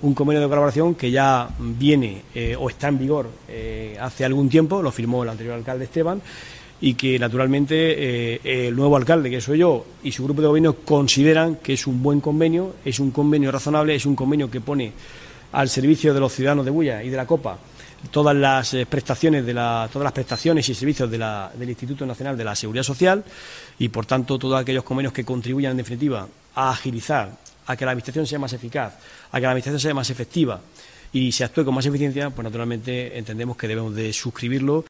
Un convenio de colaboración que ya viene eh, o está en vigor eh, hace algún tiempo, lo firmó el anterior alcalde Esteban, y que naturalmente eh, el nuevo alcalde, que soy yo, y su grupo de gobierno consideran que es un buen convenio, es un convenio razonable, es un convenio que pone al servicio de los ciudadanos de Bulla y de la Copa todas las prestaciones de la, todas las prestaciones y servicios de la, del Instituto Nacional de la Seguridad Social y por tanto todos aquellos convenios que contribuyan en definitiva a agilizar a que la Administración sea más eficaz, a que la Administración sea más efectiva y se actúe con más eficiencia, pues naturalmente entendemos que debemos de suscribirlo